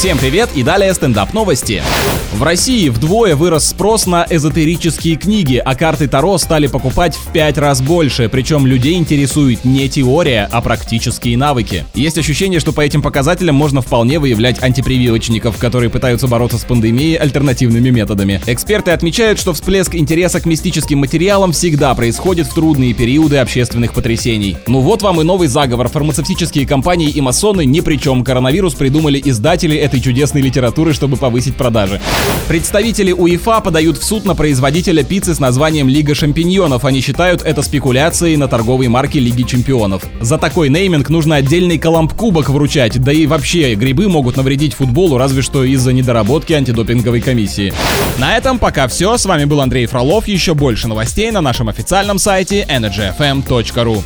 Всем привет и далее стендап новости. В России вдвое вырос спрос на эзотерические книги, а карты Таро стали покупать в пять раз больше, причем людей интересует не теория, а практические навыки. Есть ощущение, что по этим показателям можно вполне выявлять антипрививочников, которые пытаются бороться с пандемией альтернативными методами. Эксперты отмечают, что всплеск интереса к мистическим материалам всегда происходит в трудные периоды общественных потрясений. Ну вот вам и новый заговор. Фармацевтические компании и масоны ни при чем. Коронавирус придумали издатели этой чудесной литературы, чтобы повысить продажи. Представители УЕФА подают в суд на производителя пиццы с названием Лига Шампиньонов. Они считают это спекуляцией на торговой марке Лиги Чемпионов. За такой нейминг нужно отдельный Коломб-кубок вручать, да и вообще грибы могут навредить футболу, разве что из-за недоработки антидопинговой комиссии. На этом пока все. С вами был Андрей Фролов. Еще больше новостей на нашем официальном сайте energyfm.ru.